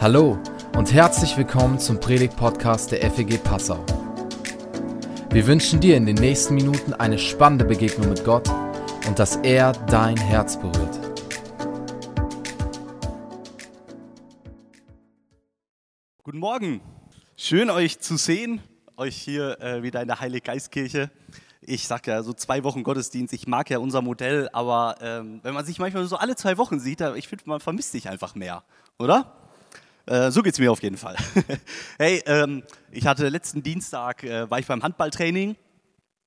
Hallo und herzlich willkommen zum Predigt-Podcast der FEG Passau. Wir wünschen dir in den nächsten Minuten eine spannende Begegnung mit Gott und dass er dein Herz berührt. Guten Morgen, schön euch zu sehen, euch hier äh, wieder in der Heilige Geistkirche. Ich sage ja so zwei Wochen Gottesdienst, ich mag ja unser Modell, aber ähm, wenn man sich manchmal so alle zwei Wochen sieht, ich finde, man vermisst sich einfach mehr, oder? Äh, so geht es mir auf jeden Fall. hey, ähm, ich hatte letzten Dienstag, äh, war ich beim Handballtraining.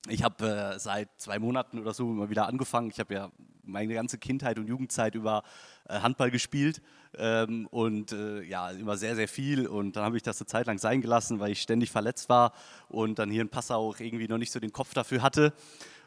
Ich habe äh, seit zwei Monaten oder so immer wieder angefangen. Ich habe ja meine ganze Kindheit und Jugendzeit über äh, Handball gespielt ähm, und äh, ja, immer sehr, sehr viel. Und dann habe ich das eine Zeit lang sein gelassen, weil ich ständig verletzt war und dann hier in Passau irgendwie noch nicht so den Kopf dafür hatte.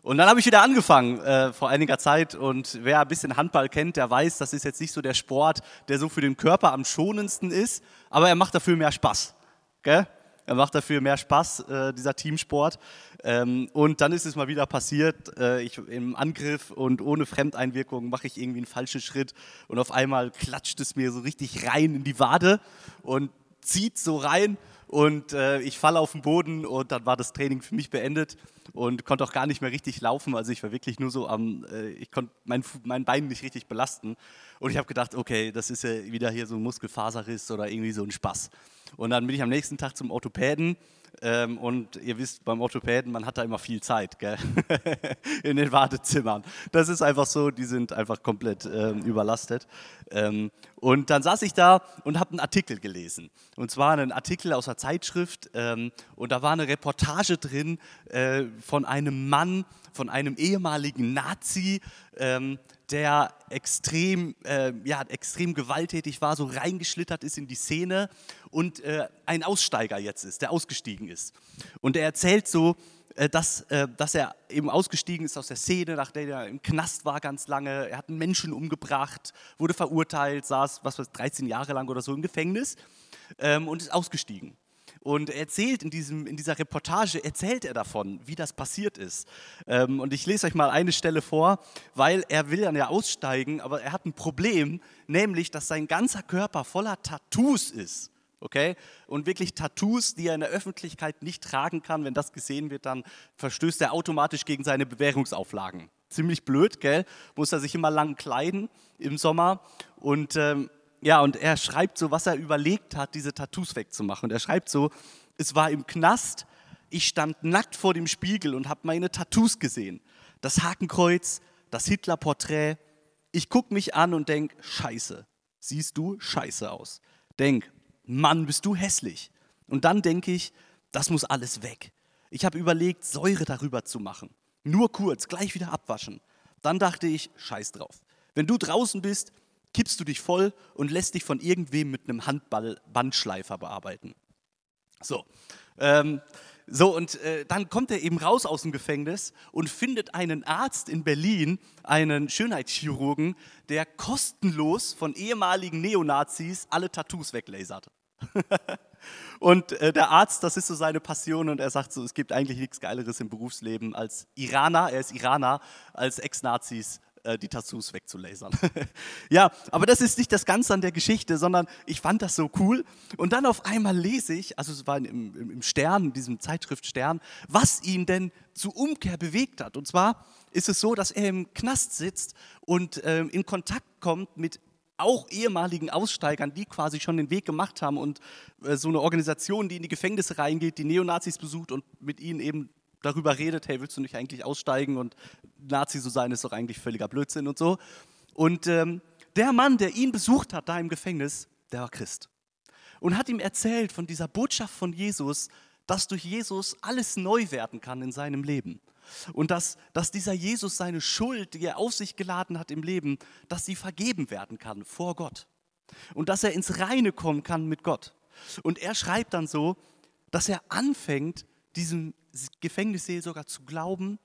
Und dann habe ich wieder angefangen äh, vor einiger Zeit und wer ein bisschen Handball kennt, der weiß, das ist jetzt nicht so der Sport, der so für den Körper am schonendsten ist, aber er macht dafür mehr Spaß. Gell? Er macht dafür mehr Spaß, äh, dieser Teamsport. Ähm, und dann ist es mal wieder passiert, äh, ich im Angriff und ohne Fremdeinwirkung mache ich irgendwie einen falschen Schritt und auf einmal klatscht es mir so richtig rein in die Wade und zieht so rein und äh, ich falle auf den Boden und dann war das Training für mich beendet und konnte auch gar nicht mehr richtig laufen. Also ich war wirklich nur so am, äh, ich konnte mein, mein Bein nicht richtig belasten. Und ich habe gedacht, okay, das ist ja wieder hier so ein Muskelfaserriss oder irgendwie so ein Spaß. Und dann bin ich am nächsten Tag zum Orthopäden ähm, und ihr wisst, beim Orthopäden, man hat da immer viel Zeit gell? in den Wartezimmern. Das ist einfach so, die sind einfach komplett ähm, überlastet. Ähm, und dann saß ich da und habe einen Artikel gelesen. Und zwar einen Artikel aus einer Zeitschrift. Ähm, und da war eine Reportage drin äh, von einem Mann, von einem ehemaligen Nazi, ähm, der extrem, äh, ja, extrem gewalttätig war, so reingeschlittert ist in die Szene und äh, ein Aussteiger jetzt ist, der ausgestiegen ist. Und er erzählt so, äh, dass, äh, dass er eben ausgestiegen ist aus der Szene, nachdem er im Knast war ganz lange. Er hat einen Menschen umgebracht, wurde verurteilt, saß was weiß 13 Jahre lang oder so im Gefängnis ähm, und ist ausgestiegen. Und er erzählt in, diesem, in dieser Reportage, erzählt er davon, wie das passiert ist. Ähm, und ich lese euch mal eine Stelle vor, weil er will dann ja aussteigen, aber er hat ein Problem, nämlich, dass sein ganzer Körper voller Tattoos ist. Okay? Und wirklich Tattoos, die er in der Öffentlichkeit nicht tragen kann. Wenn das gesehen wird, dann verstößt er automatisch gegen seine Bewährungsauflagen. Ziemlich blöd, gell? Muss er sich immer lang kleiden im Sommer. Und ähm, ja, und er schreibt so, was er überlegt hat, diese Tattoos wegzumachen. Und er schreibt so, es war im Knast, ich stand nackt vor dem Spiegel und habe meine Tattoos gesehen. Das Hakenkreuz, das Hitlerporträt. Ich gucke mich an und denke, scheiße, siehst du scheiße aus. Denk, Mann, bist du hässlich. Und dann denke ich, das muss alles weg. Ich habe überlegt, Säure darüber zu machen. Nur kurz, gleich wieder abwaschen. Dann dachte ich, scheiß drauf. Wenn du draußen bist, kippst du dich voll und lässt dich von irgendwem mit einem Handball-Bandschleifer bearbeiten. So, ähm, so und äh, dann kommt er eben raus aus dem Gefängnis und findet einen Arzt in Berlin, einen Schönheitschirurgen, der kostenlos von ehemaligen Neonazis alle Tattoos weglasert. und äh, der Arzt, das ist so seine Passion und er sagt so, es gibt eigentlich nichts Geileres im Berufsleben als Iraner, er ist Iraner, als Ex-Nazis äh, die Tattoos wegzulasern. ja, aber das ist nicht das Ganze an der Geschichte, sondern ich fand das so cool. Und dann auf einmal lese ich, also es war im, im Stern, in diesem Zeitschrift Stern, was ihn denn zu Umkehr bewegt hat. Und zwar ist es so, dass er im Knast sitzt und ähm, in Kontakt kommt mit auch ehemaligen Aussteigern, die quasi schon den Weg gemacht haben und äh, so eine Organisation, die in die Gefängnisse reingeht, die Neonazis besucht und mit ihnen eben darüber redet, hey, willst du nicht eigentlich aussteigen und Nazi zu sein ist doch eigentlich völliger Blödsinn und so. Und ähm, der Mann, der ihn besucht hat da im Gefängnis, der war Christ. Und hat ihm erzählt von dieser Botschaft von Jesus, dass durch Jesus alles neu werden kann in seinem Leben. Und dass, dass dieser Jesus seine Schuld, die er auf sich geladen hat im Leben, dass sie vergeben werden kann vor Gott. Und dass er ins Reine kommen kann mit Gott. Und er schreibt dann so, dass er anfängt, diesem Gefängnisseelsorger zu glauben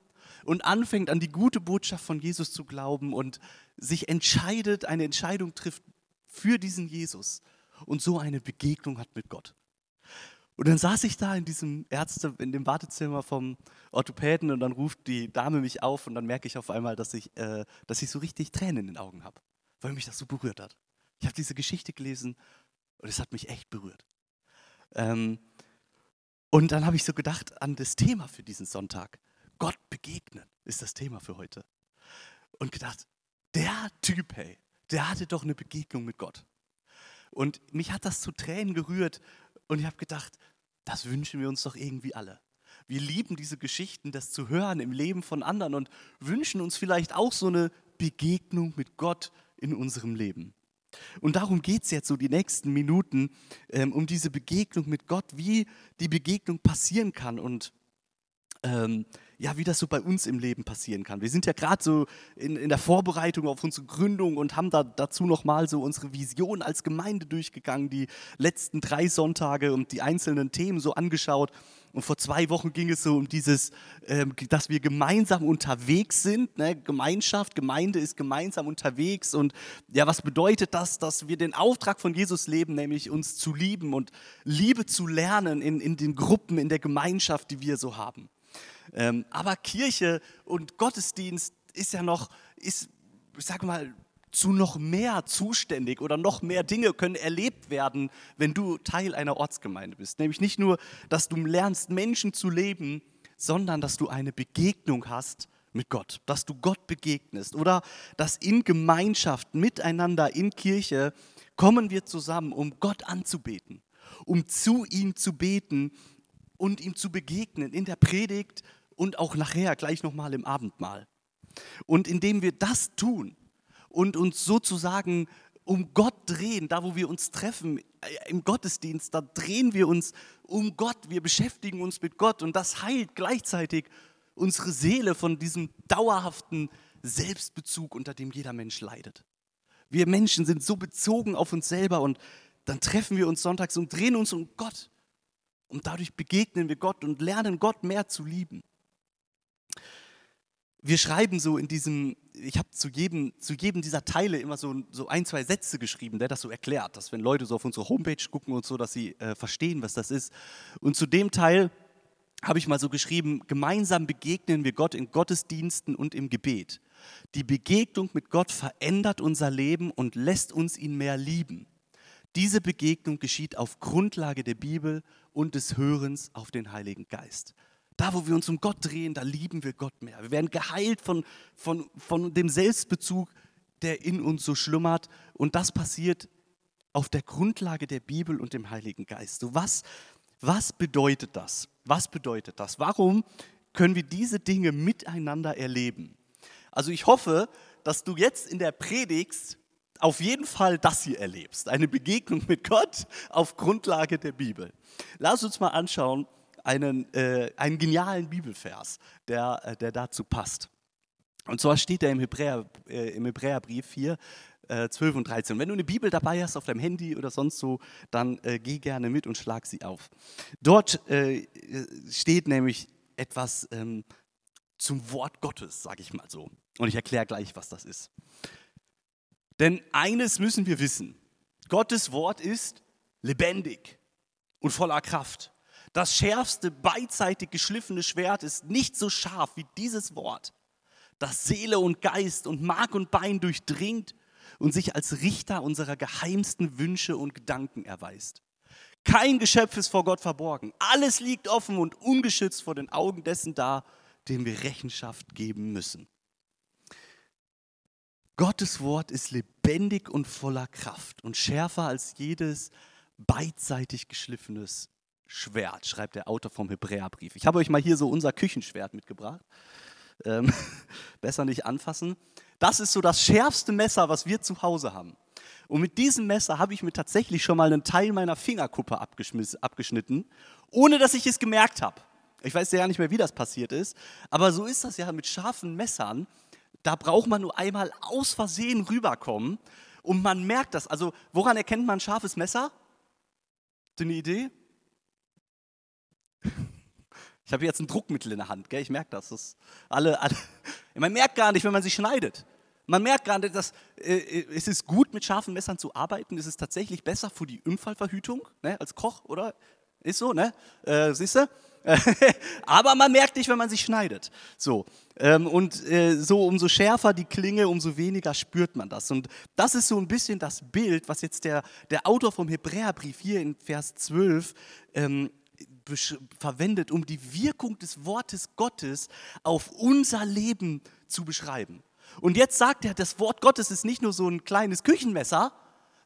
und anfängt an die gute Botschaft von Jesus zu glauben und sich entscheidet, eine Entscheidung trifft für diesen Jesus und so eine Begegnung hat mit Gott. Und dann saß ich da in diesem Ärzte, in dem Wartezimmer vom Orthopäden und dann ruft die Dame mich auf und dann merke ich auf einmal, dass ich, äh, dass ich so richtig Tränen in den Augen habe, weil mich das so berührt hat. Ich habe diese Geschichte gelesen Und es hat mich echt berührt. Ähm, und dann habe ich so gedacht an das Thema für diesen Sonntag. Begegnen ist das Thema für heute. Und gedacht, der Typ, hey, der hatte doch eine Begegnung mit Gott. Und mich hat das zu Tränen gerührt und ich habe gedacht, das wünschen wir uns doch irgendwie alle. Wir lieben diese Geschichten, das zu hören im Leben von anderen und wünschen uns vielleicht auch so eine Begegnung mit Gott in unserem Leben. Und darum geht es jetzt so die nächsten Minuten, ähm, um diese Begegnung mit Gott, wie die Begegnung passieren kann und ähm, ja, wie das so bei uns im Leben passieren kann. Wir sind ja gerade so in, in der Vorbereitung auf unsere Gründung und haben da dazu nochmal so unsere Vision als Gemeinde durchgegangen, die letzten drei Sonntage und die einzelnen Themen so angeschaut. Und vor zwei Wochen ging es so um dieses, ähm, dass wir gemeinsam unterwegs sind. Ne? Gemeinschaft, Gemeinde ist gemeinsam unterwegs. Und ja, was bedeutet das, dass wir den Auftrag von Jesus leben, nämlich uns zu lieben und Liebe zu lernen in, in den Gruppen, in der Gemeinschaft, die wir so haben. Ähm, aber Kirche und Gottesdienst ist ja noch, ist, ich sag mal, zu noch mehr zuständig oder noch mehr Dinge können erlebt werden, wenn du Teil einer Ortsgemeinde bist. Nämlich nicht nur, dass du lernst, Menschen zu leben, sondern dass du eine Begegnung hast mit Gott, dass du Gott begegnest oder dass in Gemeinschaft miteinander in Kirche kommen wir zusammen, um Gott anzubeten, um zu ihm zu beten und ihm zu begegnen in der Predigt und auch nachher gleich nochmal im Abendmahl. Und indem wir das tun und uns sozusagen um Gott drehen, da wo wir uns treffen, äh, im Gottesdienst, da drehen wir uns um Gott, wir beschäftigen uns mit Gott und das heilt gleichzeitig unsere Seele von diesem dauerhaften Selbstbezug, unter dem jeder Mensch leidet. Wir Menschen sind so bezogen auf uns selber und dann treffen wir uns sonntags und drehen uns um Gott. Und dadurch begegnen wir Gott und lernen Gott mehr zu lieben wir schreiben so in diesem, ich habe zu jedem, zu jedem dieser Teile immer so, so ein, zwei Sätze geschrieben, der das so erklärt, dass wenn Leute so auf unsere Homepage gucken und so, dass sie äh, verstehen, was das ist. Und zu dem Teil habe ich mal so geschrieben, gemeinsam begegnen wir Gott in Gottesdiensten und im Gebet. Die Begegnung mit Gott verändert unser Leben und lässt uns ihn mehr lieben. Diese Begegnung geschieht auf Grundlage der Bibel und des Hörens auf den Heiligen Geist. Da, wo wir uns um Gott drehen, da lieben wir Gott mehr. Wir werden geheilt von, von, von dem Selbstbezug, der in uns so schlummert. Und das passiert auf der Grundlage der Bibel und dem Heiligen Geist. So was, was bedeutet das? Was bedeutet das? Warum können wir diese Dinge miteinander erleben? Also ich hoffe, dass du jetzt in der Predigt auf jeden Fall das hier erlebst, eine Begegnung mit Gott auf Grundlage der Bibel. Lass uns mal anschauen, einen, äh, einen genialen Bibelvers, der, äh, der dazu passt. Und zwar steht er im, Hebräer, äh, im Hebräerbrief hier, äh, 12 und 13. wenn du eine Bibel dabei hast auf deinem Handy oder sonst so, dann äh, geh gerne mit und schlag sie auf. Dort äh, steht nämlich etwas ähm, zum Wort Gottes, sage ich mal so. Und ich erkläre gleich, was das ist. Denn eines müssen wir wissen. Gottes Wort ist lebendig und voller Kraft. Das schärfste, beidseitig geschliffene Schwert ist nicht so scharf wie dieses Wort, das Seele und Geist und Mark und Bein durchdringt und sich als Richter unserer geheimsten Wünsche und Gedanken erweist. Kein Geschöpf ist vor Gott verborgen. Alles liegt offen und ungeschützt vor den Augen dessen da, dem wir Rechenschaft geben müssen. Gottes Wort ist lebendig und voller Kraft und schärfer als jedes beidseitig geschliffenes Schwert, schreibt der Autor vom Hebräerbrief. Ich habe euch mal hier so unser Küchenschwert mitgebracht. Ähm, besser nicht anfassen. Das ist so das schärfste Messer, was wir zu Hause haben. Und mit diesem Messer habe ich mir tatsächlich schon mal einen Teil meiner Fingerkuppe abgeschnitten, ohne dass ich es gemerkt habe. Ich weiß ja nicht mehr, wie das passiert ist, aber so ist das ja mit scharfen Messern. Da braucht man nur einmal aus Versehen rüberkommen und man merkt das. Also woran erkennt man ein scharfes Messer? Habt ihr eine Idee? Ich habe jetzt ein Druckmittel in der Hand, gell? ich merke das. das alle, alle, man merkt gar nicht, wenn man sich schneidet. Man merkt gar nicht, dass äh, äh, es ist gut, mit scharfen Messern zu arbeiten. Es ist tatsächlich besser für die Unfallverhütung ne, als Koch, oder? Ist so, ne? Äh, Siehst du? Aber man merkt nicht, wenn man sich schneidet. So. Ähm, und äh, so umso schärfer die Klinge, umso weniger spürt man das. Und das ist so ein bisschen das Bild, was jetzt der, der Autor vom Hebräerbrief hier in Vers 12 ähm, verwendet, um die Wirkung des Wortes Gottes auf unser Leben zu beschreiben. Und jetzt sagt er, das Wort Gottes ist nicht nur so ein kleines Küchenmesser,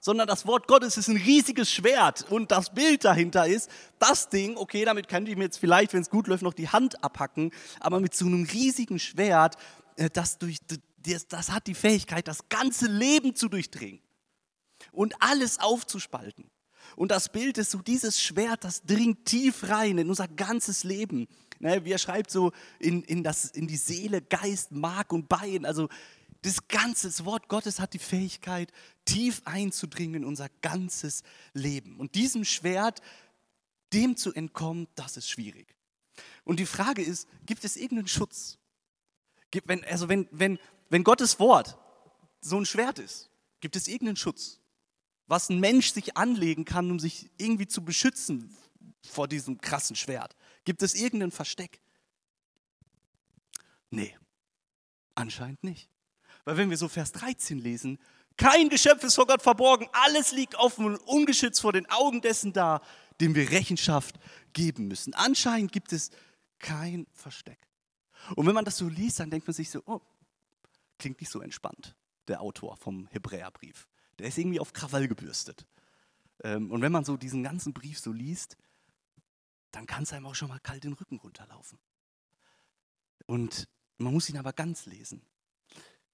sondern das Wort Gottes ist ein riesiges Schwert und das Bild dahinter ist, das Ding, okay, damit könnte ich mir jetzt vielleicht, wenn es gut läuft, noch die Hand abhacken, aber mit so einem riesigen Schwert, äh, das, durch, das, das hat die Fähigkeit, das ganze Leben zu durchdringen und alles aufzuspalten. Und das Bild ist so, dieses Schwert, das dringt tief rein in unser ganzes Leben. Ne, wie er schreibt, so in, in, das, in die Seele, Geist, Mark und Bein. Also das ganze das Wort Gottes hat die Fähigkeit, tief einzudringen in unser ganzes Leben. Und diesem Schwert, dem zu entkommen, das ist schwierig. Und die Frage ist, gibt es irgendeinen Schutz? Gibt, wenn, also wenn, wenn, wenn Gottes Wort so ein Schwert ist, gibt es irgendeinen Schutz? was ein Mensch sich anlegen kann, um sich irgendwie zu beschützen vor diesem krassen Schwert? Gibt es irgendein Versteck? Nee, anscheinend nicht. Weil wenn wir so Vers 13 lesen, kein Geschöpf ist vor Gott verborgen, alles liegt offen und ungeschützt vor den Augen dessen da, dem wir Rechenschaft geben müssen. Anscheinend gibt es kein Versteck. Und wenn man das so liest, dann denkt man sich so, oh, klingt nicht so entspannt, der Autor vom Hebräerbrief der ist irgendwie auf Krawall gebürstet. Ähm, und wenn man so diesen ganzen Brief so liest, dann kann es einem auch schon mal kalt den Rücken runterlaufen. Und man muss ihn aber ganz lesen.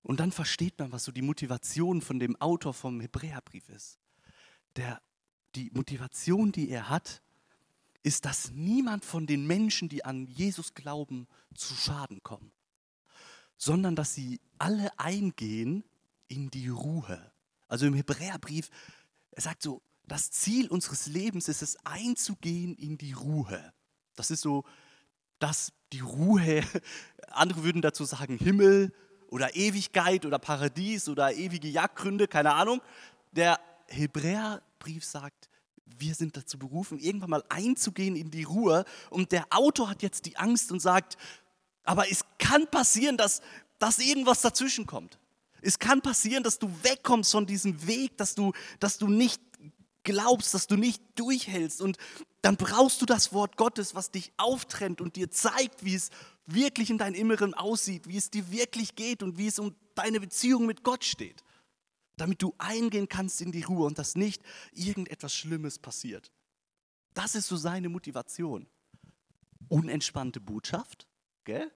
Und dann versteht man, was so die Motivation von dem Autor vom Hebräerbrief ist. Der, die Motivation, die er hat, ist, dass niemand von den Menschen, die an Jesus glauben, zu Schaden kommen, sondern dass sie alle eingehen in die Ruhe. Also im Hebräerbrief, er sagt so, das Ziel unseres Lebens ist es, einzugehen in die Ruhe. Das ist so, dass die Ruhe, andere würden dazu sagen Himmel oder Ewigkeit oder Paradies oder ewige Jagdgründe, keine Ahnung. Der Hebräerbrief sagt, wir sind dazu berufen, irgendwann mal einzugehen in die Ruhe. Und der Autor hat jetzt die Angst und sagt, aber es kann passieren, dass, dass irgendwas dazwischen kommt. Es kann passieren, dass du wegkommst von diesem Weg, dass du, dass du nicht glaubst, dass du nicht durchhältst. Und dann brauchst du das Wort Gottes, was dich auftrennt und dir zeigt, wie es wirklich in deinem Inneren aussieht, wie es dir wirklich geht und wie es um deine Beziehung mit Gott steht. Damit du eingehen kannst in die Ruhe und dass nicht irgendetwas Schlimmes passiert. Das ist so seine Motivation. Unentspannte Botschaft, gell?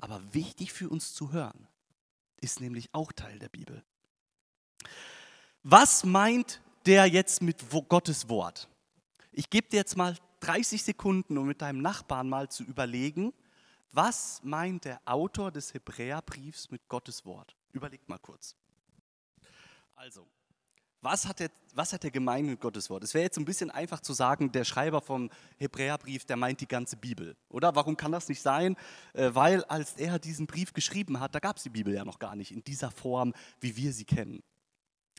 aber wichtig für uns zu hören ist nämlich auch Teil der Bibel. Was meint der jetzt mit Gottes Wort? Ich gebe dir jetzt mal 30 Sekunden, um mit deinem Nachbarn mal zu überlegen, was meint der Autor des Hebräerbriefs mit Gottes Wort? Überleg mal kurz. Also, was hat, er, was hat er gemeint mit Gottes Wort? Es wäre jetzt ein bisschen einfach zu sagen, der Schreiber vom Hebräerbrief, der meint die ganze Bibel. Oder warum kann das nicht sein? Äh, weil als er diesen Brief geschrieben hat, da gab es die Bibel ja noch gar nicht in dieser Form, wie wir sie kennen.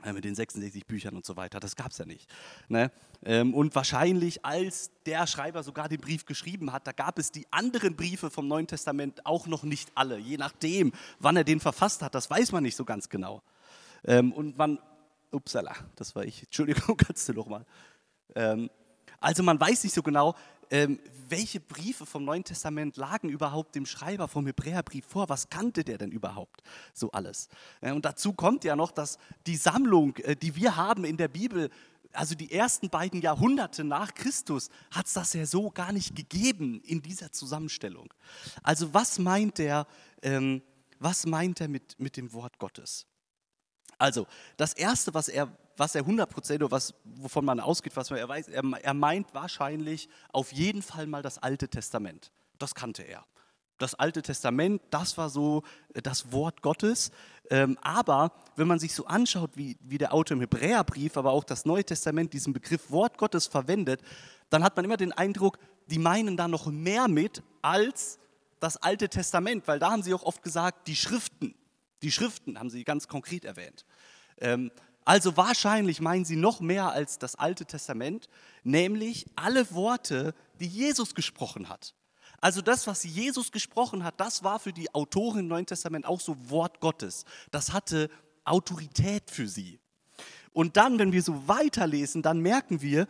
Äh, mit den 66 Büchern und so weiter, das gab es ja nicht. Ne? Ähm, und wahrscheinlich, als der Schreiber sogar den Brief geschrieben hat, da gab es die anderen Briefe vom Neuen Testament auch noch nicht alle. Je nachdem, wann er den verfasst hat, das weiß man nicht so ganz genau. Ähm, und man Upsala, das war ich. Entschuldigung, kannst du nochmal. Ähm, also man weiß nicht so genau, ähm, welche Briefe vom Neuen Testament lagen überhaupt dem Schreiber vom Hebräerbrief vor. Was kannte der denn überhaupt so alles? Äh, und dazu kommt ja noch, dass die Sammlung, äh, die wir haben in der Bibel, also die ersten beiden Jahrhunderte nach Christus, hat es das ja so gar nicht gegeben in dieser Zusammenstellung. Also was meint der, ähm, er mit, mit dem Wort Gottes? Also, das Erste, was er, was er 100% oder was, wovon man ausgeht, was man er weiß, er, er meint wahrscheinlich auf jeden Fall mal das Alte Testament. Das kannte er. Das Alte Testament, das war so äh, das Wort Gottes. Ähm, aber wenn man sich so anschaut, wie, wie der Autor im Hebräerbrief, aber auch das Neue Testament diesen Begriff Wort Gottes verwendet, dann hat man immer den Eindruck, die meinen da noch mehr mit als das Alte Testament, weil da haben sie auch oft gesagt, die Schriften. Die Schriften haben sie ganz konkret erwähnt. Ähm, Also wahrscheinlich meinen sie noch mehr als das Alte Testament, nämlich alle Worte, die Jesus gesprochen hat. Also das, was Jesus gesprochen hat, das war für die Autoren im Neuen Testament auch so Wort Gottes. Das hatte Autorität für sie. Und dann, wenn wir so weiterlesen, dann merken wir,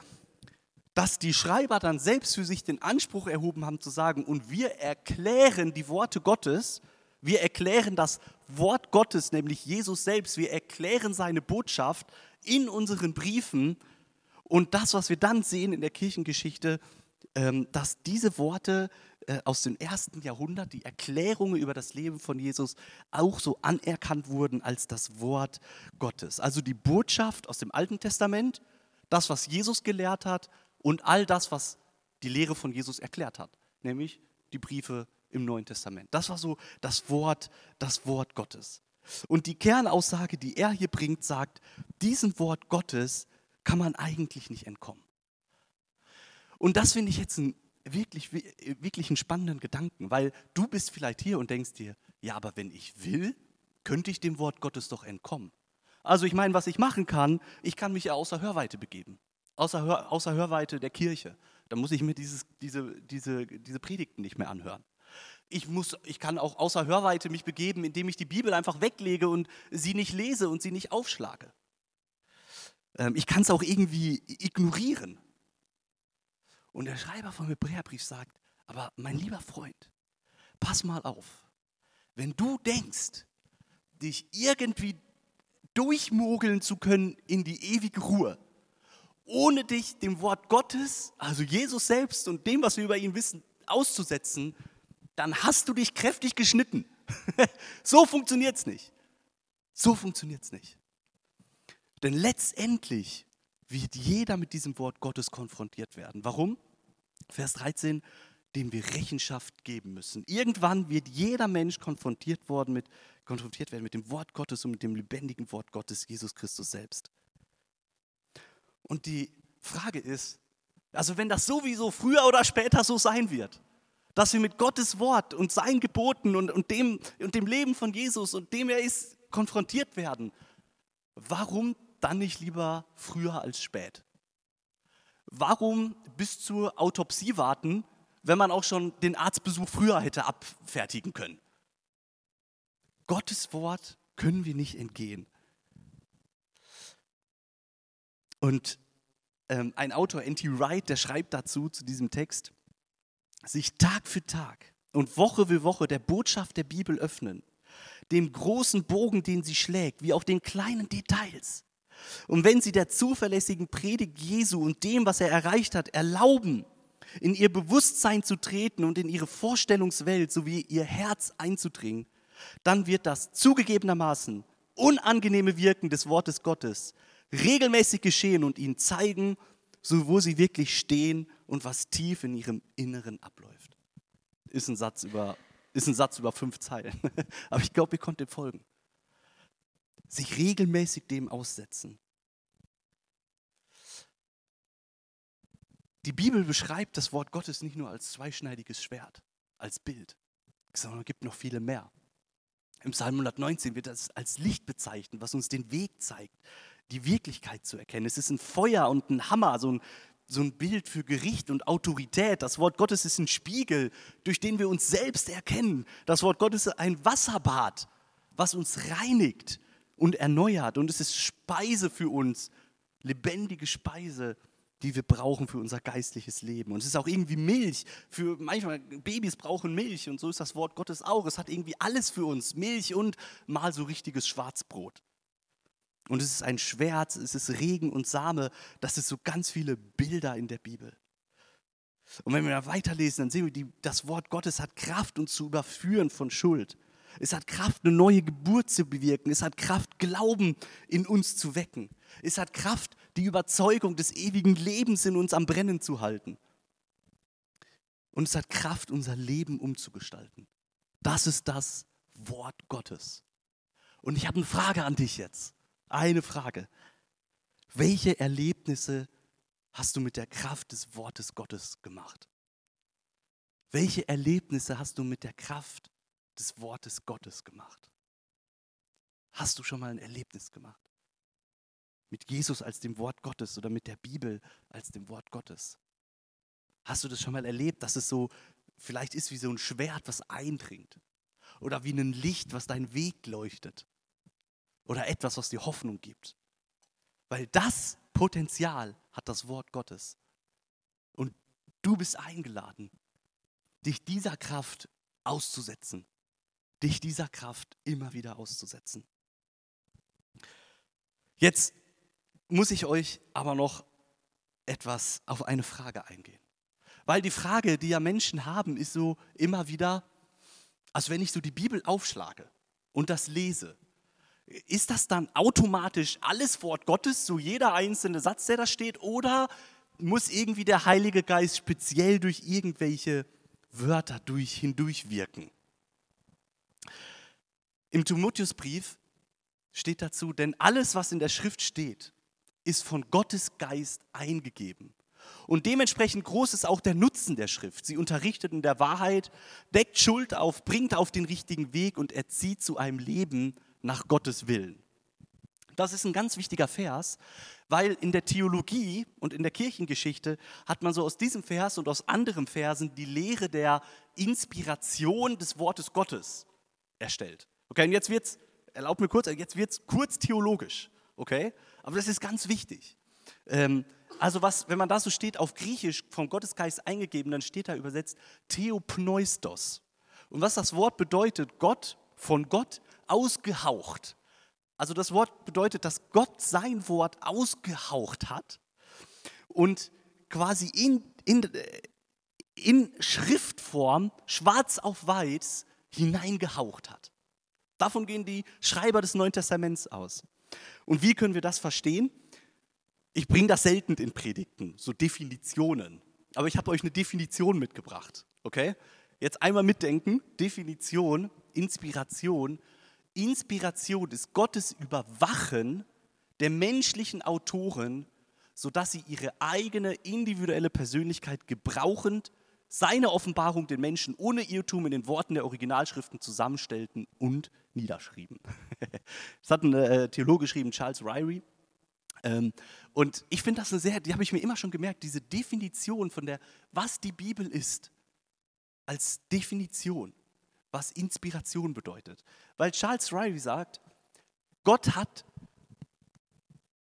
dass die Schreiber dann selbst für sich den Anspruch erhoben haben zu sagen, und wir erklären die Worte Gottes, wir erklären das Wort Gottes, nämlich Jesus selbst, wir erklären seine Botschaft in unseren Briefen. Und das, was wir dann sehen in der Kirchengeschichte, ähm, dass diese Worte äh, aus dem ersten Jahrhundert, die Erklärungen über das Leben von Jesus, auch so anerkannt wurden als das Wort Gottes. Also die Botschaft aus dem Alten Testament, das, was Jesus gelehrt hat und all das, was die Lehre von Jesus erklärt hat, nämlich die Briefe im Neuen Testament. Das war so das Wort, das Wort Gottes. Und die Kernaussage, die er hier bringt, sagt, diesem Wort Gottes kann man eigentlich nicht entkommen. Und das finde ich jetzt ein wirklich, wirklich einen spannenden Gedanken, weil du bist vielleicht hier und denkst dir, ja, aber wenn ich will, könnte ich dem Wort Gottes doch entkommen. Also ich meine, was ich machen kann, ich kann mich ja außer Hörweite begeben, außer, Hör, außer Hörweite der Kirche. Da muss ich mir dieses, diese, diese, diese Predigten nicht mehr anhören. Ich, muss, ich kann auch außer Hörweite mich begeben, indem ich die Bibel einfach weglege und sie nicht lese und sie nicht aufschlage. Ähm, ich kann es auch irgendwie ignorieren. Und der Schreiber vom Hebräerbrief sagt, aber mein lieber Freund, pass mal auf, wenn du denkst, dich irgendwie durchmogeln zu können in die ewige Ruhe, ohne dich dem Wort Gottes, also Jesus selbst und dem, was wir über ihn wissen, auszusetzen, dann hast du dich kräftig geschnitten. so funktioniert es nicht. So funktioniert es nicht. Denn letztendlich wird jeder mit diesem Wort Gottes konfrontiert werden. Warum? Vers 13, dem wir Rechenschaft geben müssen. Irgendwann wird jeder Mensch konfrontiert, worden mit, konfrontiert werden mit dem Wort Gottes und mit dem lebendigen Wort Gottes, Jesus Christus selbst. Und die Frage ist, also wenn das sowieso früher oder später so sein wird, dass wir mit Gottes Wort und seinen Geboten und, und, dem, und dem Leben von Jesus und dem er ist konfrontiert werden, warum dann nicht lieber früher als spät? Warum bis zur Autopsie warten, wenn man auch schon den Arztbesuch früher hätte abfertigen können? Gottes Wort können wir nicht entgehen. Und ähm, ein Autor, N.T. Wright, der schreibt dazu, zu diesem Text, sich Tag für Tag und Woche für Woche der Botschaft der Bibel öffnen, dem großen Bogen, den sie schlägt, wie auch den kleinen Details, und wenn sie der zuverlässigen Predigt Jesu und dem, was er erreicht hat, erlauben, in ihr Bewusstsein zu treten und in ihre Vorstellungswelt sowie ihr Herz einzudringen, dann wird das zugegebenermaßen unangenehme Wirken des Wortes Gottes regelmäßig geschehen und ihnen zeigen, so wo sie wirklich stehen und was tief in ihrem Inneren abläuft. Ist ein Satz über, ist ein Satz über fünf Zeilen. Aber ich glaube, ihr konntet folgen sich regelmäßig dem aussetzen. Die Bibel beschreibt das Wort Gottes nicht nur als zweischneidiges Schwert, als Bild, sondern es gibt noch viele mehr. Im Psalm 119 wird das als Licht bezeichnet, was uns den Weg zeigt, die Wirklichkeit zu erkennen. Es ist ein Feuer und ein Hammer, so ein, so ein Bild für Gericht und Autorität. Das Wort Gottes ist ein Spiegel, durch den wir uns selbst erkennen. Das Wort Gottes ist ein Wasserbad, was uns reinigt und erneuert. Und es ist Speise für uns, lebendige Speise, die wir brauchen für unser geistliches Leben. Und es ist auch irgendwie Milch. Für manchmal Babys brauchen Milch und so ist das Wort Gottes auch. Es hat irgendwie alles für uns, Milch und mal so richtiges Schwarzbrot. Und es ist ein Schwert, es ist Regen und Same. Das ist so ganz viele Bilder in der Bibel. Und wenn wir da weiterlesen, dann sehen wir, die, das Wort Gottes hat Kraft, uns zu überführen von Schuld. Es hat Kraft, eine neue Geburt zu bewirken. Es hat Kraft, Glauben in uns zu wecken. Es hat Kraft, die Überzeugung des ewigen Lebens in uns am Brennen zu halten. Und es hat Kraft, unser Leben umzugestalten. Das ist das Wort Gottes. Und ich habe eine Frage an dich jetzt. Eine Frage. Welche Erlebnisse hast du mit der Kraft des Wortes Gottes gemacht? Welche Erlebnisse hast du mit der Kraft des Wortes Gottes gemacht? Hast du schon mal ein Erlebnis gemacht? Mit Jesus als dem Wort Gottes oder mit der Bibel als dem Wort Gottes? Hast du das schon mal erlebt, dass es so vielleicht ist wie so ein Schwert, was eindringt? Oder wie ein Licht, was deinen Weg leuchtet? Oder etwas, was dir Hoffnung gibt? Weil das Potenzial hat das Wort Gottes. Und du bist eingeladen, dich dieser Kraft auszusetzen. Dich dieser Kraft immer wieder auszusetzen. Jetzt muss ich euch aber noch etwas auf eine Frage eingehen. Weil die Frage, die ja Menschen haben, ist so immer wieder, als wenn ich so die Bibel aufschlage und das lese, ist das dann automatisch alles Wort Gottes, so jeder einzelne Satz, der da steht, oder muss irgendwie der Heilige Geist speziell durch irgendwelche Wörter durch, hindurchwirken? Im Timotheusbrief steht dazu, denn alles, was in der Schrift steht, ist von Gottes Geist eingegeben. Und dementsprechend groß ist auch der Nutzen der Schrift. Sie unterrichtet in der Wahrheit, deckt Schuld auf, bringt auf den richtigen Weg und erzieht zu einem Leben nach Gottes Willen. Das ist ein ganz wichtiger Vers, weil in der Theologie und in der Kirchengeschichte hat man so aus diesem Vers und aus anderen Versen die Lehre der Inspiration des Wortes Gottes erstellt. Okay, und jetzt wird's, erlaubt mir kurz, jetzt wird es kurz theologisch, okay? Aber das ist ganz wichtig. Ähm, also was, wenn man da so steht, auf Griechisch vom Gottesgeist eingegeben, dann steht da übersetzt Theopneustos. Und was das Wort bedeutet, Gott, von Gott ausgehaucht. Also das Wort bedeutet, dass Gott sein Wort ausgehaucht hat und quasi in, in, in Schriftform, schwarz auf weiß, hineingehaucht hat. Davon gehen die Schreiber des Neuen Testaments aus. Und wie können wir das verstehen? Ich bringe das selten in Predigten, so Definitionen. Aber ich habe euch eine Definition mitgebracht. Okay? Jetzt einmal mitdenken. Definition, Inspiration. Inspiration ist Gottes Überwachen der menschlichen Autoren, sodass sie ihre eigene individuelle Persönlichkeit gebrauchend seine Offenbarung den Menschen ohne Irrtum in den Worten der Originalschriften zusammenstellten und niederschrieben. das hat ein äh, Theologe geschrieben, Charles Ryrie. Ähm, und ich finde das eine sehr, die habe ich mir immer schon gemerkt, diese Definition von der, was die Bibel ist, als Definition, was Inspiration bedeutet. Weil Charles Ryrie sagt, Gott hat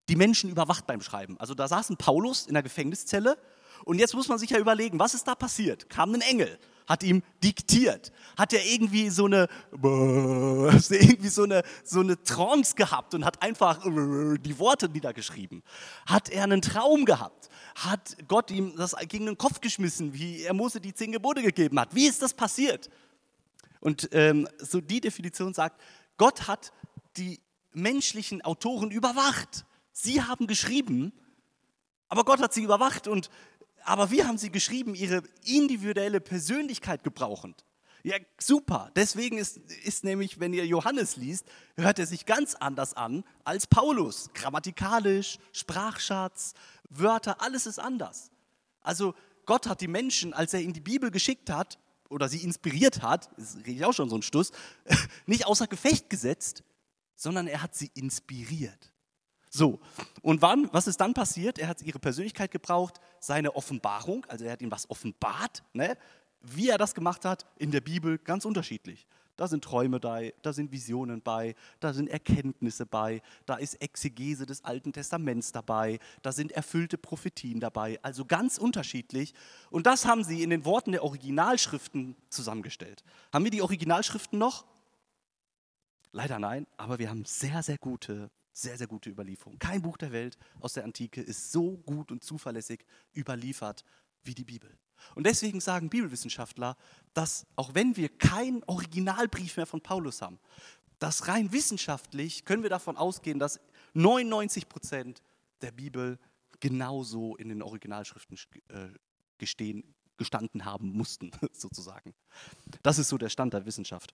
die Menschen überwacht beim Schreiben. Also da saß ein Paulus in der Gefängniszelle und jetzt muss man sich ja überlegen, was ist da passiert? Kam ein Engel, hat ihm diktiert, hat er irgendwie so eine, irgendwie so eine, so eine Trance gehabt und hat einfach die Worte niedergeschrieben. Hat er einen Traum gehabt? Hat Gott ihm das gegen den Kopf geschmissen, wie er Mose die zehn Gebote gegeben hat? Wie ist das passiert? Und ähm, so die Definition sagt, Gott hat die menschlichen Autoren überwacht. Sie haben geschrieben, aber Gott hat sie überwacht und aber wir haben sie geschrieben, ihre individuelle Persönlichkeit gebrauchend. Ja, super. Deswegen ist, ist nämlich, wenn ihr Johannes liest, hört er sich ganz anders an als Paulus. Grammatikalisch, Sprachschatz, Wörter, alles ist anders. Also Gott hat die Menschen, als er ihnen die Bibel geschickt hat oder sie inspiriert hat, das rede ich auch schon so ein Stuss, nicht außer Gefecht gesetzt, sondern er hat sie inspiriert. So, und wann, was ist dann passiert? Er hat ihre Persönlichkeit gebraucht, seine Offenbarung, also er hat ihnen was offenbart. Ne? Wie er das gemacht hat, in der Bibel ganz unterschiedlich. Da sind Träume bei, da sind Visionen bei, da sind Erkenntnisse bei, da ist Exegese des Alten Testaments dabei, da sind erfüllte Prophetien dabei, also ganz unterschiedlich. Und das haben sie in den Worten der Originalschriften zusammengestellt. Haben wir die Originalschriften noch? Leider nein, aber wir haben sehr, sehr gute sehr, sehr gute Überlieferung. Kein Buch der Welt aus der Antike ist so gut und zuverlässig überliefert wie die Bibel. Und deswegen sagen Bibelwissenschaftler, dass auch wenn wir keinen Originalbrief mehr von Paulus haben, dass rein wissenschaftlich können wir davon ausgehen, dass 99 Prozent der Bibel genauso in den Originalschriften äh, gestehen, gestanden haben mussten, sozusagen. Das ist so der Stand der Wissenschaft.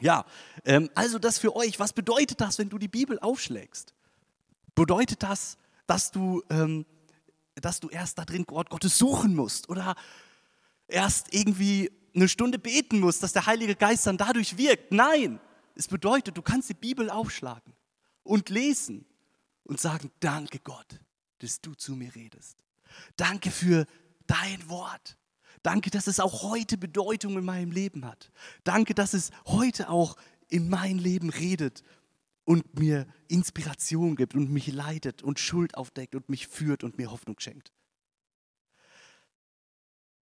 Ja, ähm, also das für euch, was bedeutet das, wenn du die Bibel aufschlägst? Bedeutet das, dass du, ähm, dass du erst da drin Gott Gottes suchen musst oder erst irgendwie eine Stunde beten musst, dass der Heilige Geist dann dadurch wirkt? Nein, es bedeutet, du kannst die Bibel aufschlagen und lesen und sagen, danke Gott, dass du zu mir redest. Danke für dein Wort. Danke, dass es auch heute Bedeutung in meinem Leben hat. Danke, dass es heute auch in mein Leben redet und mir Inspiration gibt und mich leitet und Schuld aufdeckt und mich führt und mir Hoffnung schenkt.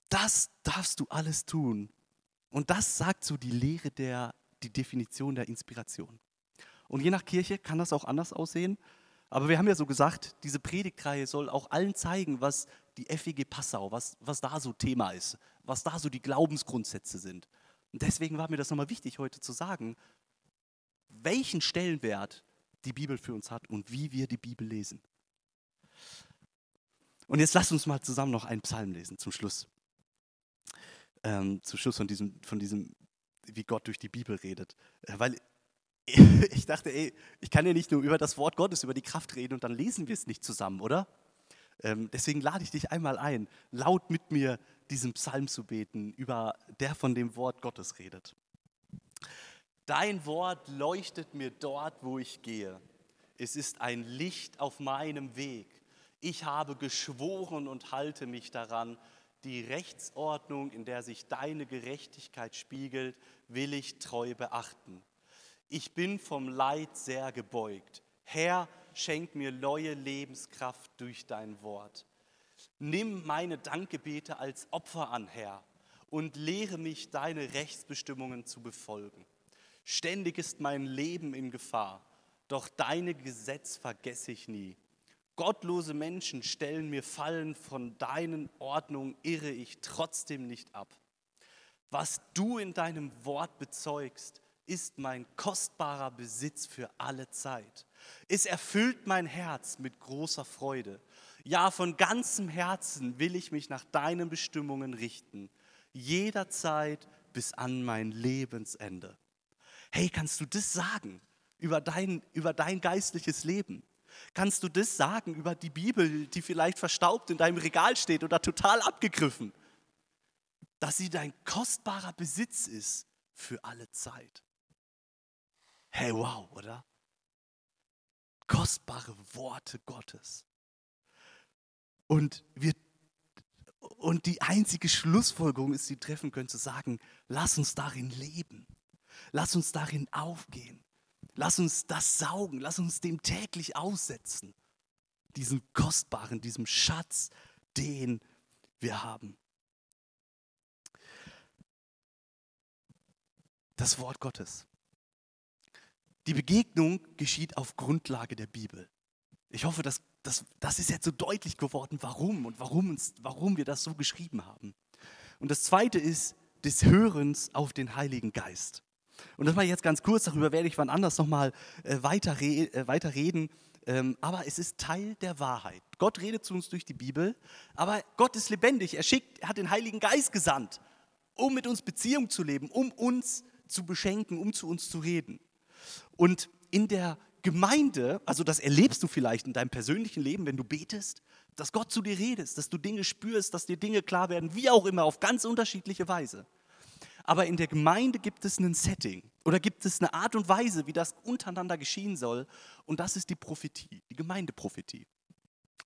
Das darfst du alles tun. Und das sagt so die Lehre der, die Definition der Inspiration. Und je nach Kirche kann das auch anders aussehen. Aber wir haben ja so gesagt, diese Predigtreihe soll auch allen zeigen, was die FEG Passau, was, was da so Thema ist, was da so die Glaubensgrundsätze sind. Und deswegen war mir das nochmal wichtig, heute zu sagen, welchen Stellenwert die Bibel für uns hat und wie wir die Bibel lesen. Und jetzt lasst uns mal zusammen noch einen Psalm lesen zum Schluss. Ähm, zum Schluss von diesem, von diesem, wie Gott durch die Bibel redet. Äh, weil ich dachte, ey, ich kann ja nicht nur über das Wort Gottes, über die Kraft reden und dann lesen wir es nicht zusammen, oder? Ähm, deswegen lade ich dich einmal ein, laut mit mir diesen Psalm zu beten, über der von dem Wort Gottes redet. Dein Wort leuchtet mir dort, wo ich gehe. Es ist ein Licht auf meinem Weg. Ich habe geschworen und halte mich daran. Die Rechtsordnung, in der sich deine Gerechtigkeit spiegelt, will ich treu beachten. Ich bin vom Leid sehr gebeugt. Herr, schenk mir neue Lebenskraft durch dein Wort. Nimm meine Dankgebete als Opfer an, Herr, und lehre mich, deine Rechtsbestimmungen zu befolgen. Ständig ist mein Leben in Gefahr, doch deine Gesetz vergesse ich nie. Gottlose Menschen stellen mir Fallen, von deinen Ordnungen irre ich trotzdem nicht ab. Was du in deinem Wort bezeugst, ist mein kostbarer Besitz für alle Zeit. Es erfüllt mein Herz mit großer Freude. Ja, von ganzem Herzen will ich mich nach deinen Bestimmungen richten, jederzeit bis an mein Lebensende. Hey, kannst du das sagen über dein, über dein geistliches Leben? Kannst du das sagen über die Bibel, die vielleicht verstaubt in deinem Regal steht oder total abgegriffen? Dass sie dein kostbarer Besitz ist für alle Zeit. Hey, wow, oder? Kostbare Worte Gottes. Und, wir, und die einzige Schlussfolgerung ist, die treffen können, zu sagen, lass uns darin leben. Lass uns darin aufgehen. Lass uns das saugen. Lass uns dem täglich aussetzen. Diesen kostbaren, diesem Schatz, den wir haben. Das Wort Gottes. Die Begegnung geschieht auf Grundlage der Bibel. Ich hoffe, dass, dass, das ist jetzt so deutlich geworden, warum und warum, uns, warum wir das so geschrieben haben. Und das Zweite ist des Hörens auf den Heiligen Geist. Und das mal jetzt ganz kurz, darüber werde ich wann anders nochmal äh, äh, weiter reden. Ähm, aber es ist Teil der Wahrheit. Gott redet zu uns durch die Bibel, aber Gott ist lebendig. Er schickt, er hat den Heiligen Geist gesandt, um mit uns Beziehung zu leben, um uns zu beschenken, um zu uns zu reden. Und in der Gemeinde, also das erlebst du vielleicht in deinem persönlichen Leben, wenn du betest, dass Gott zu dir redest, dass du Dinge spürst, dass dir Dinge klar werden, wie auch immer, auf ganz unterschiedliche Weise. Aber in der Gemeinde gibt es ein Setting oder gibt es eine Art und Weise, wie das untereinander geschehen soll. Und das ist die Prophetie, die Gemeindeprophetie.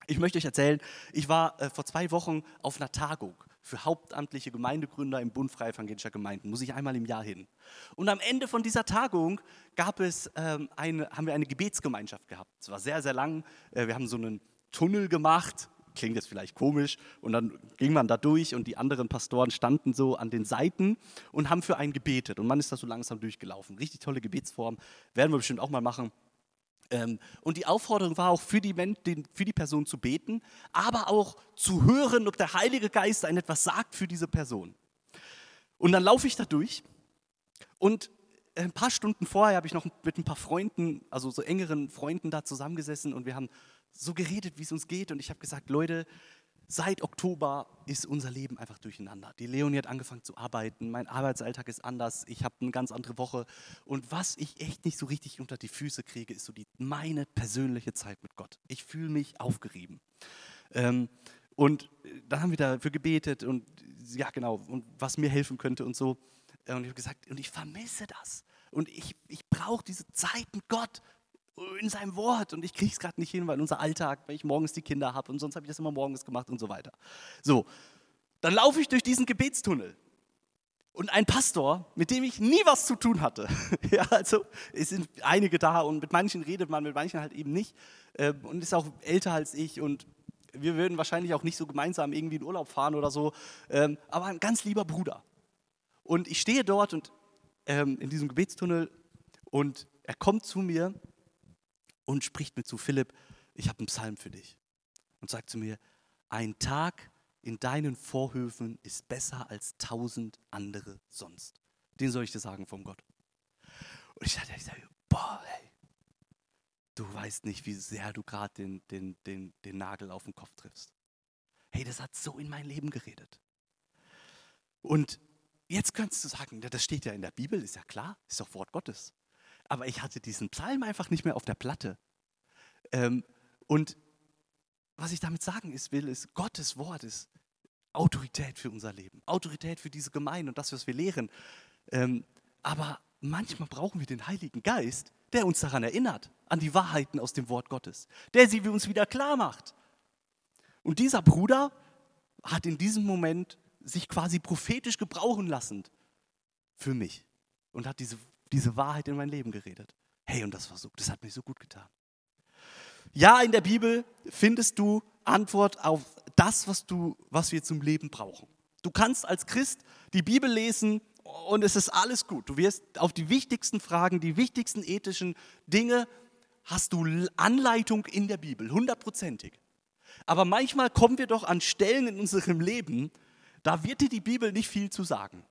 Ich möchte euch erzählen, ich war äh, vor zwei Wochen auf einer Tagung für hauptamtliche Gemeindegründer im Bund Freie Evangelischer Gemeinden. Muss ich einmal im Jahr hin. Und am Ende von dieser Tagung gab es, ähm, eine, haben wir eine Gebetsgemeinschaft gehabt. Es war sehr, sehr lang. Äh, wir haben so einen Tunnel gemacht. Klingt jetzt vielleicht komisch. Und dann ging man da durch und die anderen Pastoren standen so an den Seiten und haben für einen gebetet. Und man ist da so langsam durchgelaufen. Richtig tolle Gebetsform. Werden wir bestimmt auch mal machen. Ähm, und die Aufforderung war auch für die, für die Person zu beten, aber auch zu hören, ob der Heilige Geist ein etwas sagt für diese Person. Und dann laufe ich da durch und ein paar Stunden vorher habe ich noch mit ein paar Freunden, also so engeren Freunden da zusammengesessen und wir haben so geredet, wie es uns geht. Und ich habe gesagt, Leute, Seit Oktober ist unser Leben einfach durcheinander. Die Leonie hat angefangen zu arbeiten, mein Arbeitsalltag ist anders, ich habe eine ganz andere Woche. Und was ich echt nicht so richtig unter die Füße kriege, ist so die, meine persönliche Zeit mit Gott. Ich fühle mich aufgerieben. Ähm, und dann haben wir dafür gebetet und ja, genau, und was mir helfen könnte und so. Und ich habe gesagt, und ich vermisse das. Und ich, ich brauche diese Zeit mit Gott in seinem Wort. Und ich kriege es gerade nicht hin, weil unser Alltag, weil ich morgens die Kinder habe und sonst habe ich das immer morgens gemacht und so weiter. So, dann laufe ich durch diesen Gebetstunnel. Und ein Pastor, mit dem ich nie was zu tun hatte, ja, also es sind einige da und mit manchen redet man, mit manchen halt eben nicht. Äh, und ist auch älter als ich und wir würden wahrscheinlich auch nicht so gemeinsam irgendwie in Urlaub fahren oder so, ähm, aber ein ganz lieber Bruder. Und ich stehe dort und ähm, in diesem Gebetstunnel und er kommt zu mir und spricht mir zu, Philipp, ich habe einen Psalm für dich. Und sagt zu mir, ein Tag in deinen Vorhöfen ist besser als tausend andere sonst. Den soll ich dir sagen vom Gott. Und ich dachte, ich dachte boah, hey, du weißt nicht, wie sehr du gerade den, den, den, den Nagel auf den Kopf triffst. Hey, das hat so in mein Leben geredet. Und jetzt könntest du sagen, das steht ja in der Bibel, ist ja klar, ist doch Wort Gottes aber ich hatte diesen Psalm einfach nicht mehr auf der Platte. Ähm, und was ich damit sagen ist, will, ist, Gottes Wort ist Autorität für unser Leben, Autorität für diese Gemeinde und das, was wir lehren. Ähm, aber manchmal brauchen wir den Heiligen Geist, der uns daran erinnert, an die Wahrheiten aus dem Wort Gottes, der sie uns wieder klar macht. Und dieser Bruder hat in diesem Moment sich quasi prophetisch gebrauchen lassen für mich und hat diese diese Wahrheit in mein Leben geredet. Hey, und das war so, das hat mir so gut getan. Ja, in der Bibel findest du Antwort auf das, was, du, was wir zum Leben brauchen. Du kannst als Christ die Bibel lesen und es ist alles gut. Du wirst auf die wichtigsten Fragen, die wichtigsten ethischen Dinge, hast du Anleitung in der Bibel, hundertprozentig. Aber manchmal kommen wir doch an Stellen in unserem Leben, da wird dir die Bibel nicht viel zu sagen.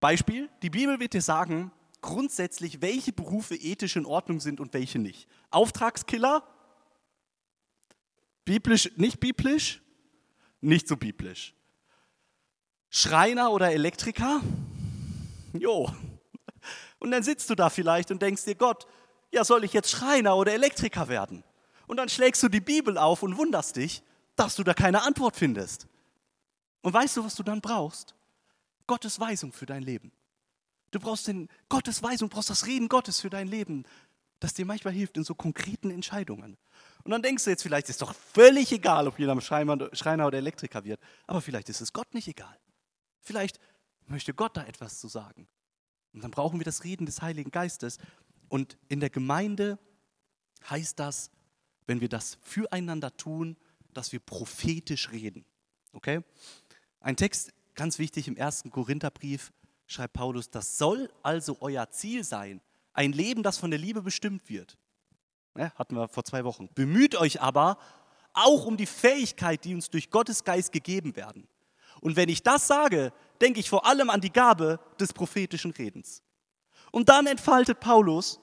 Beispiel, die Bibel wird dir sagen, grundsätzlich, welche Berufe ethisch in Ordnung sind und welche nicht. Auftragskiller? Biblisch, nicht biblisch? Nicht so biblisch. Schreiner oder Elektriker? Jo. Und dann sitzt du da vielleicht und denkst dir, Gott, ja, soll ich jetzt Schreiner oder Elektriker werden? Und dann schlägst du die Bibel auf und wunderst dich, dass du da keine Antwort findest. Und weißt du, was du dann brauchst? Gottes Weisung für dein Leben. Du brauchst den Gottes Weisung, du brauchst das Reden Gottes für dein Leben, das dir manchmal hilft in so konkreten Entscheidungen. Und dann denkst du jetzt vielleicht, ist doch völlig egal, ob jeder Schreiner oder Elektriker wird, aber vielleicht ist es Gott nicht egal. Vielleicht möchte Gott da etwas zu sagen. Und dann brauchen wir das Reden des Heiligen Geistes. Und in der Gemeinde heißt das, wenn wir das füreinander tun, dass wir prophetisch reden. Okay? Ein Text, ganz wichtig im ersten Korintherbrief, schreibt Paulus, das soll also euer Ziel sein. Ein Leben, das von der Liebe bestimmt wird. Ja, hatten wir vor zwei Wochen. Bemüht euch aber auch um die Fähigkeit, die uns durch Gottes Geist gegeben werden. Und wenn ich das sage, denke ich vor allem an die Gabe des prophetischen Redens. Und dann entfaltet Paulus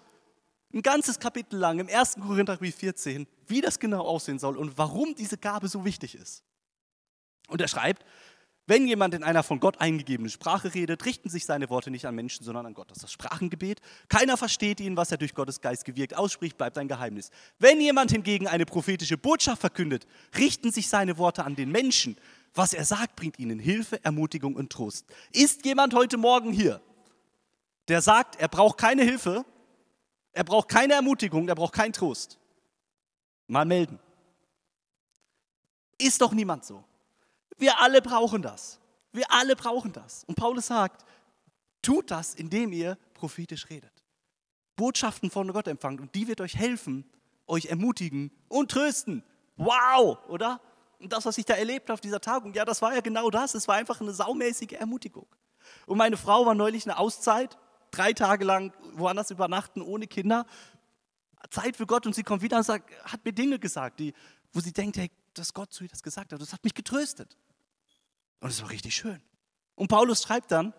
ein ganzes Kapitel lang im 1. Korintherbrief 14, wie das genau aussehen soll und warum diese Gabe so wichtig ist. Und er schreibt, wenn jemand in einer von Gott eingegebenen Sprache redet, richten sich seine Worte nicht an Menschen, sondern an Gott. Das ist das Sprachengebet. Keiner versteht ihn, was er durch Gottes Geist gewirkt ausspricht, bleibt ein Geheimnis. Wenn jemand hingegen eine prophetische Botschaft verkündet, richten sich seine Worte an den Menschen. Was er sagt, bringt ihnen Hilfe, Ermutigung und Trost. Ist jemand heute Morgen hier, der sagt, er braucht keine Hilfe, er braucht keine Ermutigung, er braucht keinen Trost? Mal melden. Ist doch niemand so. Wir alle brauchen das. Wir alle brauchen das. Und Paulus sagt, tut das, indem ihr prophetisch redet. Botschaften von Gott empfangt und die wird euch helfen, euch ermutigen und trösten. Wow, oder? Und das, was ich da erlebt habe auf dieser Tagung, ja, das war ja genau das. Es war einfach eine saumäßige Ermutigung. Und meine Frau war neulich eine Auszeit, drei Tage lang woanders übernachten, ohne Kinder. Zeit für Gott und sie kommt wieder und sagt, hat mir Dinge gesagt, die, wo sie denkt, hey, dass Gott zu ihr das gesagt hat. Das hat mich getröstet. Und es war richtig schön. Und Paulus schreibt dann,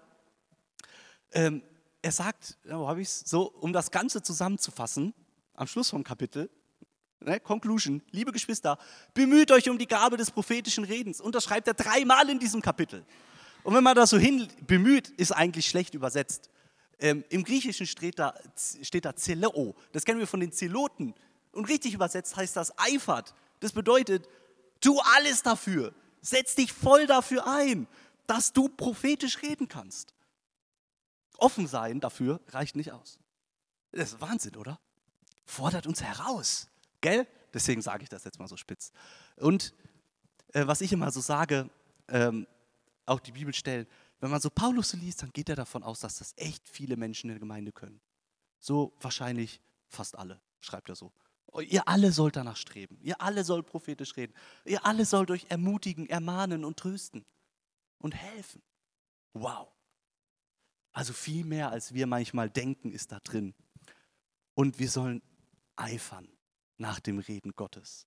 ähm, er sagt, wo habe ich es? So, um das Ganze zusammenzufassen, am Schluss vom Kapitel, ne, Conclusion, liebe Geschwister, bemüht euch um die Gabe des prophetischen Redens. Und das schreibt er dreimal in diesem Kapitel. Und wenn man das so hin, bemüht, ist eigentlich schlecht übersetzt. Ähm, Im Griechischen steht da, steht da Zeleo. Das kennen wir von den Zeloten. Und richtig übersetzt heißt das eifert. Das bedeutet, tu alles dafür. Setz dich voll dafür ein, dass du prophetisch reden kannst. Offen sein dafür reicht nicht aus. Das ist Wahnsinn, oder? fordert uns heraus. Gell? Deswegen sage ich das jetzt mal so spitz. Und äh, was ich immer so sage, ähm, auch die Bibelstellen, wenn man so Paulus liest, dann geht er davon aus, dass das echt viele Menschen in der Gemeinde können. So wahrscheinlich fast alle, schreibt er so. Ihr alle sollt danach streben. Ihr alle sollt prophetisch reden. Ihr alle sollt euch ermutigen, ermahnen und trösten und helfen. Wow. Also viel mehr, als wir manchmal denken, ist da drin. Und wir sollen eifern nach dem Reden Gottes.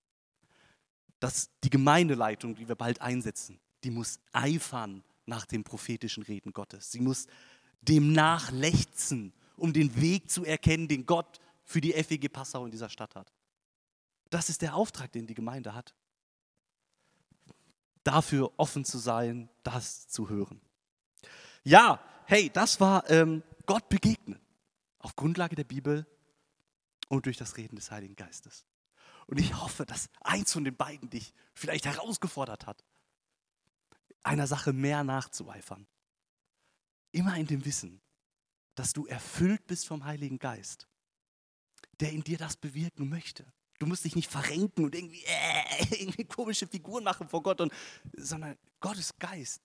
Dass die Gemeindeleitung, die wir bald einsetzen, die muss eifern nach dem prophetischen Reden Gottes. Sie muss dem nachlechzen, um den Weg zu erkennen, den Gott für die FEG Passau in dieser Stadt hat. Das ist der Auftrag, den die Gemeinde hat. Dafür offen zu sein, das zu hören. Ja, hey, das war ähm, Gott begegnen. Auf Grundlage der Bibel und durch das Reden des Heiligen Geistes. Und ich hoffe, dass eins von den beiden dich vielleicht herausgefordert hat, einer Sache mehr nachzueifern. Immer in dem Wissen, dass du erfüllt bist vom Heiligen Geist, der in dir das bewirken möchte. Du musst dich nicht verrenken und irgendwie, äh, irgendwie komische Figuren machen vor Gott, und, sondern Gottes Geist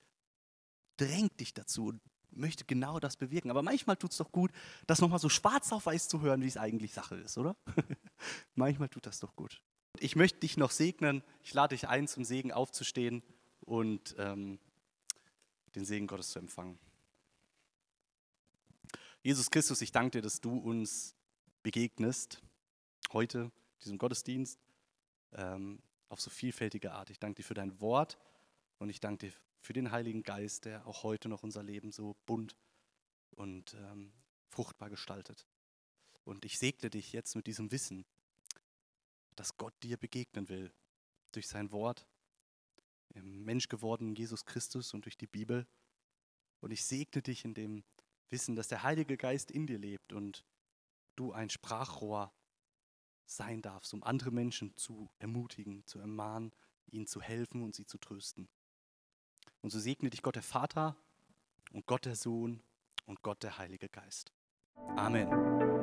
drängt dich dazu und möchte genau das bewirken. Aber manchmal tut es doch gut, das nochmal so schwarz auf weiß zu hören, wie es eigentlich Sache ist, oder? manchmal tut das doch gut. Ich möchte dich noch segnen. Ich lade dich ein, zum Segen aufzustehen und ähm, den Segen Gottes zu empfangen. Jesus Christus, ich danke dir, dass du uns begegnest heute, diesem Gottesdienst, ähm, auf so vielfältige Art. Ich danke dir für dein Wort und ich danke dir für den Heiligen Geist, der auch heute noch unser Leben so bunt und ähm, fruchtbar gestaltet. Und ich segne dich jetzt mit diesem Wissen, dass Gott dir begegnen will durch sein Wort, im Mensch gewordenen Jesus Christus und durch die Bibel. Und ich segne dich in dem Wissen, dass der Heilige Geist in dir lebt und du ein Sprachrohr sein darfst, um andere Menschen zu ermutigen, zu ermahnen, ihnen zu helfen und sie zu trösten. Und so segne dich Gott der Vater und Gott der Sohn und Gott der Heilige Geist. Amen.